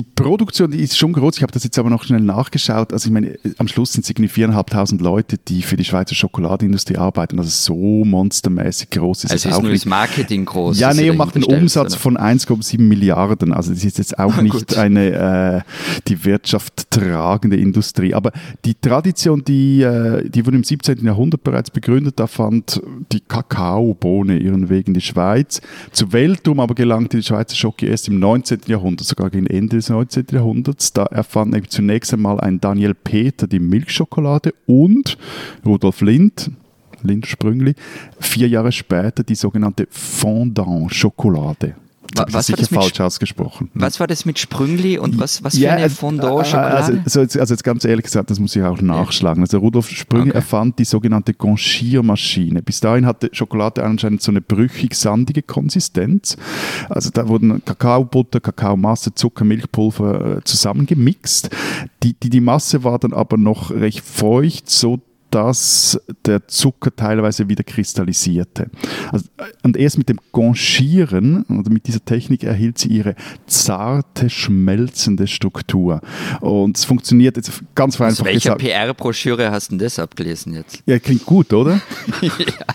die Produktion, die ist schon groß. Ich habe das jetzt aber noch schnell nachgeschaut. Also ich meine, am Schluss sind es irgendwie 4'500 Leute, die für die Schweizer Schokoladeindustrie arbeiten. Also so monstermäßig groß ist Also es ist auch nur nicht. das Marketing groß. Ja, nee, und macht einen Umsatz oder? von 1,7 Milliarden. Also das ist jetzt auch nicht eine äh, die Wirtschaft tragende Industrie. Aber die Tradition, die, äh, die wurde im 17. Jahrhundert bereits begründet. Da fand die Kakaobohne ihren Weg in die Schweiz. Zu Weltruhm aber gelangte die Schweizer Schoki erst im 19. Jahrhundert, sogar gegen Ende des 19. Jahrhunderts. Da erfand zunächst einmal ein Daniel Peter die Milchschokolade und Rudolf Lind, Lind Sprüngli, vier Jahre später die sogenannte Fondant-Schokolade. Was war sicher das mit falsch Sch- ausgesprochen. Was war das mit Sprüngli und was, was für Ja, eine äh, Fondant-Schokolade? Also, also, jetzt, also jetzt ganz ehrlich gesagt, das muss ich auch nachschlagen. Also Rudolf Sprüngli Okay. erfand die sogenannte Conchiermaschine. Bis dahin hatte Schokolade anscheinend so eine brüchig-sandige Konsistenz. Also da wurden Kakaobutter, Kakaomasse, Zucker, Milchpulver äh, zusammengemixt. Die, die, die Masse war dann aber noch recht feucht, so dass der Zucker teilweise wieder kristallisierte. Also, und erst mit dem Conchieren, oder mit dieser Technik, erhielt sie ihre zarte, schmelzende Struktur. Und es funktioniert jetzt ganz Aus vereinfacht welcher gesagt. PR-Broschüre hast du denn das abgelesen jetzt? Ja, klingt gut, oder?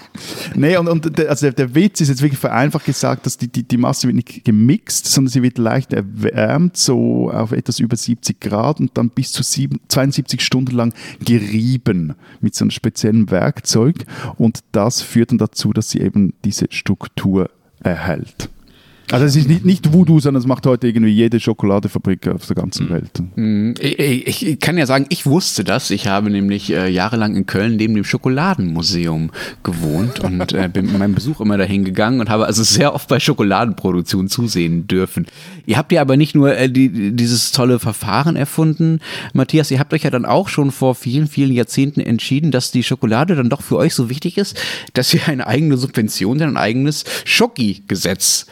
Nee, und, und der, also der, der Witz ist jetzt wirklich vereinfacht gesagt, dass die, die, die Masse wird nicht gemixt, sondern sie wird leicht erwärmt, so auf etwas über 70 Grad und dann bis zu sieben, 72 Stunden lang gerieben mit so einem speziellen Werkzeug. Und das führt dann dazu, dass sie eben diese Struktur erhält. Also es ist nicht, nicht Voodoo, sondern es macht heute irgendwie jede Schokoladefabrik auf der ganzen Welt. Mm, Ich, ich kann ja sagen, ich wusste das. Ich habe nämlich äh, jahrelang in Köln neben dem Schokoladenmuseum gewohnt und äh, bin mit meinem Besuch immer dahin gegangen und habe also sehr oft bei Schokoladenproduktion zusehen dürfen. Ihr habt ja aber nicht nur äh, die, dieses tolle Verfahren erfunden, Matthias, ihr habt euch ja dann auch schon vor vielen, vielen Jahrzehnten entschieden, dass die Schokolade dann doch für euch so wichtig ist, dass ihr eine eigene Subvention, ein eigenes Schoki-Gesetz.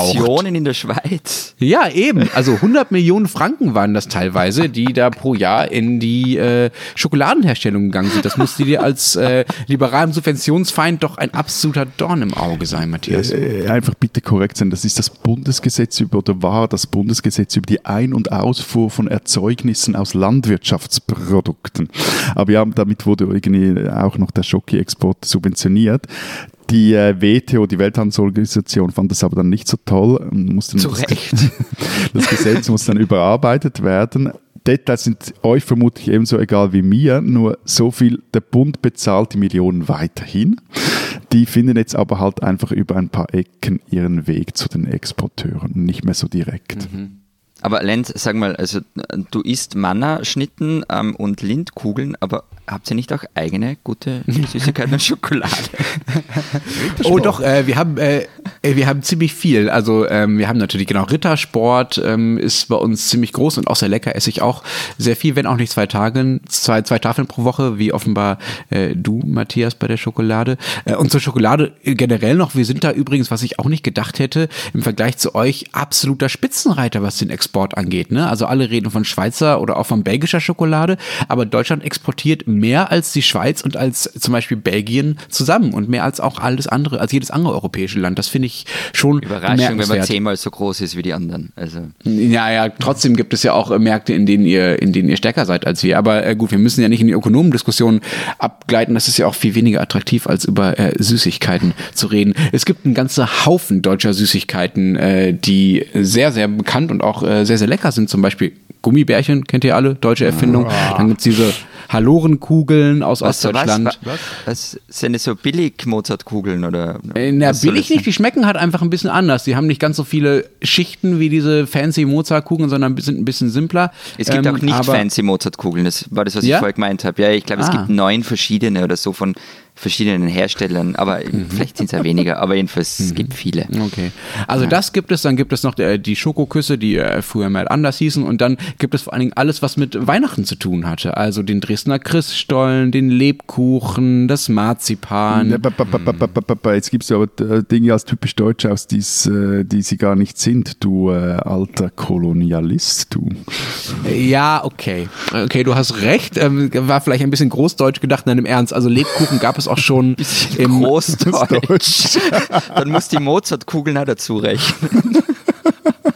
Subventionen in der Schweiz. Ja, eben. Also 100 Millionen Franken waren das teilweise, die da pro Jahr in die äh, Schokoladenherstellung gegangen sind. Das musste dir als äh, liberalen Subventionsfeind doch ein absoluter Dorn im Auge sein, Matthias. Äh, einfach bitte korrekt sein. Das ist das Bundesgesetz über, oder war das Bundesgesetz über die Ein- und Ausfuhr von Erzeugnissen aus Landwirtschaftsprodukten. Aber ja, damit wurde irgendwie auch noch der Schoki-Export subventioniert. Die äh, WTO, die Welthandelsorganisation, fand das aber dann nicht so toll. und Musste Zu das, Recht. das Gesetz muss dann überarbeitet werden. Details sind euch vermutlich ebenso egal wie mir, nur so viel, der Bund bezahlt die Millionen weiterhin. Die finden jetzt aber halt einfach über ein paar Ecken ihren Weg zu den Exporteuren, nicht mehr so direkt. Aber Lenz, sag mal, also du isst Manna-Schnitten ähm, und Lindkugeln, aber habt ihr nicht auch eigene gute Süßigkeiten und Schokolade? Oh doch, äh, wir haben äh, äh, wir haben ziemlich viel. Also ähm, wir haben natürlich genau Rittersport ähm, ist bei uns ziemlich groß und auch sehr lecker. Esse ich auch sehr viel, wenn auch nicht zwei Tage, zwei zwei Tafeln pro Woche, wie offenbar äh, du Matthias bei der Schokolade. Äh, und zur Schokolade generell noch. Wir sind da übrigens, was ich auch nicht gedacht hätte, im Vergleich zu euch absoluter Spitzenreiter, was den Export angeht. Ne? Also alle reden von Schweizer oder auch von belgischer Schokolade, aber Deutschland exportiert mehr als die Schweiz und als zum Beispiel Belgien zusammen und mehr als auch alles andere, als jedes andere europäische Land. Das finde ich schon Überraschung, wenn man zehnmal so groß ist wie die anderen. Also Ja, ja, trotzdem gibt es ja auch äh, Märkte, in denen ihr, in denen ihr stärker seid als wir. Aber äh, gut, wir müssen ja nicht in die Ökonomendiskussion abgleiten. Das ist ja auch viel weniger attraktiv, als über äh, Süßigkeiten zu reden. Es gibt einen ganzen Haufen deutscher Süßigkeiten, äh, die sehr, sehr bekannt und auch äh, sehr, sehr lecker sind. Zum Beispiel Gummibärchen, kennt ihr alle, deutsche Erfindung. Dann gibt's diese Halorenkugeln aus was, Ostdeutschland. was, was, was sind das so billig Mozartkugeln oder? Äh, Na, billig nicht, die schmecken halt einfach ein bisschen anders. Die haben nicht ganz so viele Schichten wie diese fancy Mozartkugeln, sondern sind ein bisschen simpler. Es gibt Ähm, auch nicht aber- fancy Mozartkugeln, das war das, was Ja? ich vorher gemeint habe. Ja, ich glaube, es Ah. gibt neun verschiedene oder so von verschiedenen Herstellern, aber Mhm. vielleicht sind es ja weniger, aber jedenfalls es gibt viele. Okay. Also das gibt es, dann gibt es noch äh, die Schokoküsse, die äh, früher mal anders hießen und dann gibt es vor allen Dingen alles, was mit Weihnachten zu tun hatte. Also den Dresdner Christstollen, den Lebkuchen, das Marzipan. Ja, ba- ba- ba- ba- ba- ba- ba- Jetzt gibt es aber äh, Dinge als typisch deutsch aus, die's, die sie gar nicht sind, du äh, alter Kolonialist, du. Ja, okay. Okay, du hast recht. Ähm, war vielleicht ein bisschen großdeutsch gedacht, nein, im Ernst. Also Lebkuchen gab es auch schon im Großdeutsch. Dann muss die Mozartkugeln auch dazu rechnen.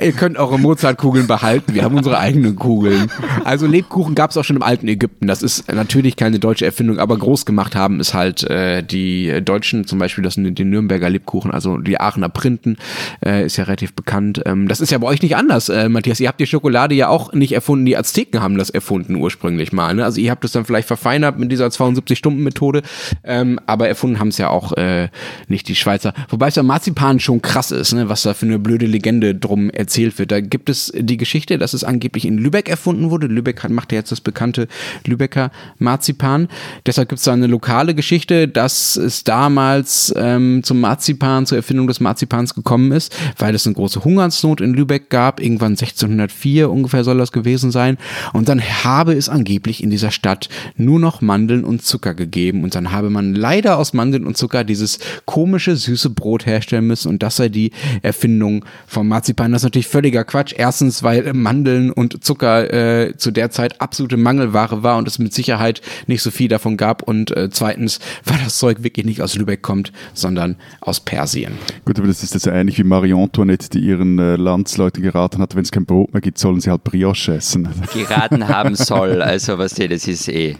Ihr könnt eure Mozartkugeln behalten, wir haben unsere eigenen Kugeln. Also Lebkuchen gab es auch schon im alten Ägypten. Das ist natürlich keine deutsche Erfindung, aber groß gemacht haben es halt äh, die Deutschen, zum Beispiel das sind die Nürnberger Lebkuchen, also die Aachener Printen, äh, ist ja relativ bekannt. Ähm, das ist ja bei euch nicht anders, äh, Matthias. Ihr habt die Schokolade ja auch nicht erfunden, die Azteken haben das erfunden ursprünglich mal. Ne? Also ihr habt es dann vielleicht verfeinert mit dieser 72-Stunden-Methode, ähm, aber erfunden haben es ja auch äh, nicht die Schweizer. Wobei es ja Marzipan schon krass ist, ne? was da für eine blöde Legende drum erzählt wird. Da gibt es die Geschichte, dass es angeblich in Lübeck erfunden wurde. Lübeck hat, macht ja jetzt das bekannte Lübecker Marzipan. Deshalb gibt es da eine lokale Geschichte, dass es damals ähm, zum Marzipan, zur Erfindung des Marzipans gekommen ist, weil es eine große Hungersnot in Lübeck gab. Irgendwann 1604 ungefähr soll das gewesen sein. Und dann habe es angeblich in dieser Stadt nur noch Mandeln und Zucker gegeben. Und dann habe man leider aus Mandeln und Zucker dieses komische, süße Brot herstellen müssen. Und das sei die Erfindung vom Marzipan. Das ist natürlich völliger Quatsch. Erstens, weil Mandeln und Zucker äh, zu der Zeit absolute Mangelware war und es mit Sicherheit nicht so viel davon gab. Und äh, zweitens, weil das Zeug wirklich nicht aus Lübeck kommt, sondern aus Persien. Gut, aber das ist das ähnlich wie Marie Antoinette, die ihren äh, Landsleuten geraten hat, wenn es kein Brot mehr gibt, sollen sie halt Brioche essen. geraten haben soll. Also was ihr, das ist eh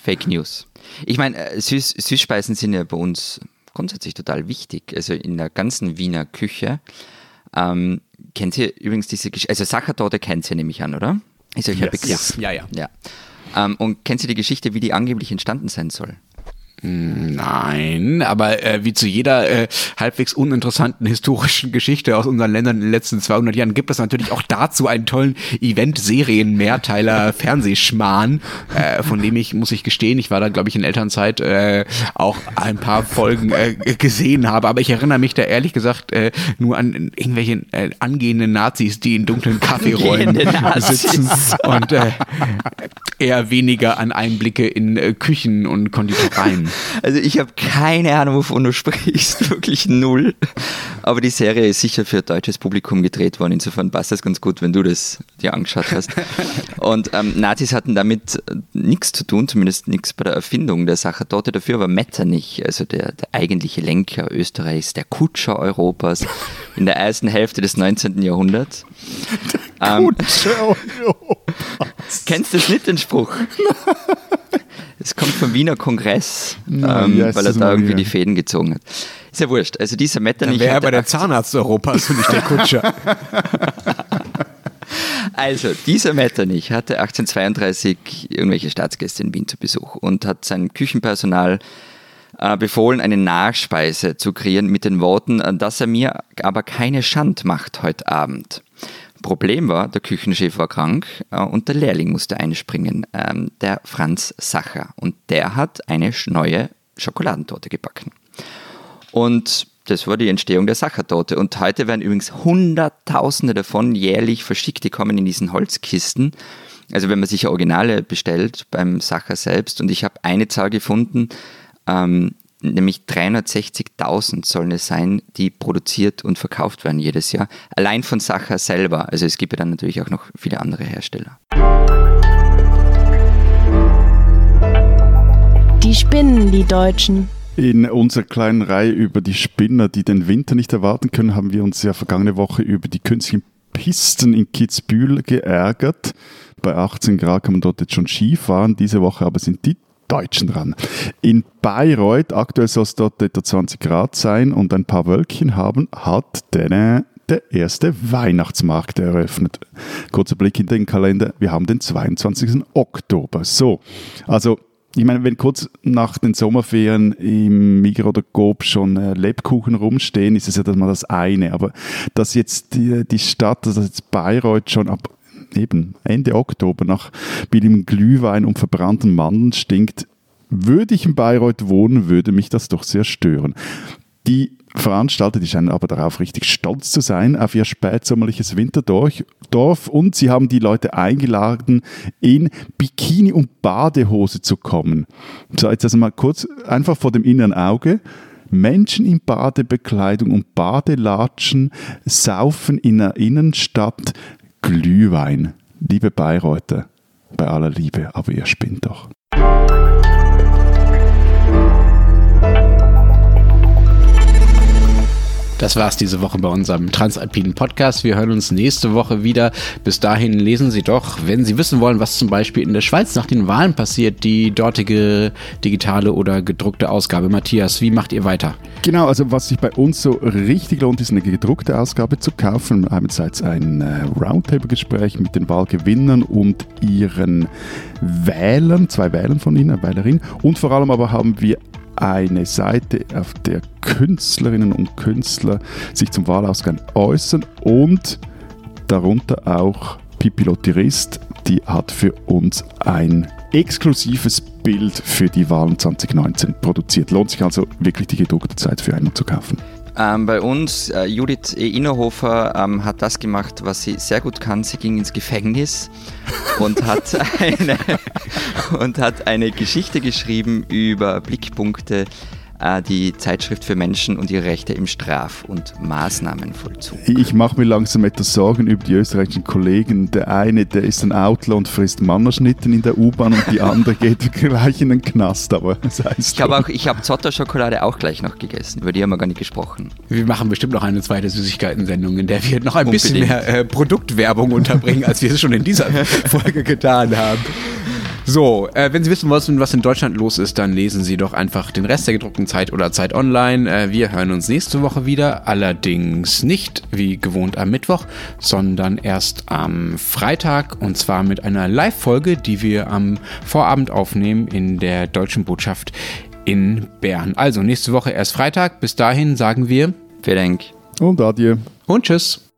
Fake News. Ich meine, äh, Süß, Süßspeisen sind ja bei uns grundsätzlich total wichtig. Also in der ganzen Wiener Küche. Ähm, kennt ihr übrigens diese Geschichte? Also Sachertorte kennt ihr nämlich an, oder? Ist euch ja Yes. Begriff. Ja, ja. ja. Ähm, und kennt ihr die Geschichte, wie die angeblich entstanden sein soll? Nein, aber äh, wie zu jeder äh, halbwegs uninteressanten historischen Geschichte aus unseren Ländern in den letzten 200 Jahren gibt es natürlich auch dazu einen tollen Event-Serien, Mehrteiler, Fernsehschmarrn, äh, von dem ich, muss ich gestehen, ich war da, glaube ich, in Elternzeit äh, auch ein paar Folgen äh, gesehen habe, aber ich erinnere mich da ehrlich gesagt äh, nur an irgendwelche äh, angehenden Nazis, die in dunklen Kaffeeräumen sitzen und äh, eher weniger an Einblicke in äh, Küchen und Konditoreien. Also ich habe keine Ahnung, wovon du sprichst, wirklich null. Aber die Serie ist sicher für deutsches Publikum gedreht worden. Insofern passt das ganz gut, wenn du das dir angeschaut hast. Und ähm, Nazis hatten damit äh, nichts zu tun, zumindest nichts bei der Erfindung der Sache dort. Dafür war Metternich, also der, der eigentliche Lenker Österreichs, der Kutscher Europas in der ersten Hälfte des 19. Jahrhunderts. Ähm, Kennst du das nicht, den Spruch? Es kommt vom Wiener Kongress, ähm, ist weil er da irgendwie wieder. die Fäden gezogen hat. Ist ja wurscht. Also dieser Metternich Wäre aber der 18 Zahnarzt Europas und nicht der Kutscher. Also, dieser Metternich hatte 1832 irgendwelche Staatsgäste in Wien zu Besuch und hat sein Küchenpersonal äh, befohlen, eine Nachspeise zu kreieren mit den Worten, äh, dass er mir aber keine Schand macht heute Abend. Problem war, der Küchenchef war krank äh, und der Lehrling musste einspringen, ähm, der Franz Sacher. Und der hat eine neue Schokoladentorte gebacken. Und das war die Entstehung der Sachertorte. Und heute werden übrigens Hunderttausende davon jährlich verschickt. Die kommen in diesen Holzkisten. Also wenn man sich Originale bestellt beim Sacher selbst. Und ich habe eine Zahl gefunden, ähm, nämlich 360.000 sollen es sein, die produziert und verkauft werden jedes Jahr. Allein von Sacher selber. Also es gibt ja dann natürlich auch noch viele andere Hersteller. Die spinnen, die Deutschen. In unserer kleinen Reihe über die Spinner, die den Winter nicht erwarten können, haben wir uns ja vergangene Woche über die künstlichen Pisten in Kitzbühel geärgert. Bei 18 Grad kann man dort jetzt schon Ski fahren. Diese Woche aber sind die Deutschen dran. In Bayreuth, aktuell soll es dort etwa 20 Grad sein und ein paar Wölkchen haben, hat der, der erste Weihnachtsmarkt eröffnet. Kurzer Blick in den Kalender, wir haben den 22. Oktober. So, also ich meine, wenn kurz nach den Sommerferien im Migros oder Coop schon äh, Lebkuchen rumstehen, ist es ja mal das eine. Aber dass jetzt die, die Stadt, dass jetzt Bayreuth schon ab eben Ende Oktober nach billigem Glühwein und verbrannten Mandeln stinkt, würde ich in Bayreuth wohnen, würde mich das doch sehr stören. Die Veranstalter, die scheinen aber darauf richtig stolz zu sein, auf ihr spätsommerliches Winterdorf und sie haben die Leute eingeladen, in Bikini und Badehose zu kommen. So, jetzt also mal kurz einfach vor dem inneren Auge. Menschen in Badebekleidung und Badelatschen saufen in der Innenstadt Glühwein. Liebe Bayreuther, bei aller Liebe, aber ihr spinnt doch. Das war's diese Woche bei unserem Transalpinen Podcast. Wir hören uns nächste Woche wieder. Bis dahin lesen Sie doch, wenn Sie wissen wollen, was zum Beispiel in der Schweiz nach den Wahlen passiert, die dortige digitale oder gedruckte Ausgabe. Matthias, wie macht ihr weiter? Genau, also was sich bei uns so richtig lohnt, ist eine gedruckte Ausgabe zu kaufen. Einerseits ein äh, Roundtable-Gespräch mit den Wahlgewinnern und ihren Wählern, zwei Wählern von ihnen, eine Wählerin. Und vor allem aber haben wir eine Seite, auf der Künstlerinnen und Künstler sich zum Wahlausgang äußern und darunter auch Pipi Lottirist, die hat für uns ein exklusives Bild für die Wahlen 2019 produziert. Lohnt sich also wirklich die gedruckte Zeit für einmal zu kaufen. Ähm, bei uns, äh, Judith E. Innerhofer ähm, hat das gemacht, was sie sehr gut kann. Sie ging ins Gefängnis und hat eine, und hat eine Geschichte geschrieben über Blickpunkte die Zeitschrift für Menschen und ihre Rechte im Straf- und Maßnahmenvollzug. Ich mache mir langsam etwas Sorgen über die österreichischen Kollegen. Der eine, der ist ein Outlaw und frisst Mannerschnitten in der U-Bahn und die andere geht gleich in den Knast. Aber das heißt ich habe auch, ich habe Zotter-Schokolade auch gleich noch gegessen. Über die haben wir gar nicht gesprochen. Wir machen bestimmt noch eine zweite Süßigkeiten-Sendung, in der wir noch ein Unbedingt. bisschen mehr äh, Produktwerbung unterbringen, als wir es schon in dieser Folge getan haben. So, äh, wenn Sie wissen wollen, was in Deutschland los ist, dann lesen Sie doch einfach den Rest der gedruckten Zeit oder Zeit online. Äh, wir hören uns nächste Woche wieder, allerdings nicht wie gewohnt am Mittwoch, sondern erst am Freitag und zwar mit einer Live-Folge, die wir am Vorabend aufnehmen in der Deutschen Botschaft in Bern. Also nächste Woche erst Freitag. Bis dahin sagen wir Vielen Dank. Und adieu. Und tschüss.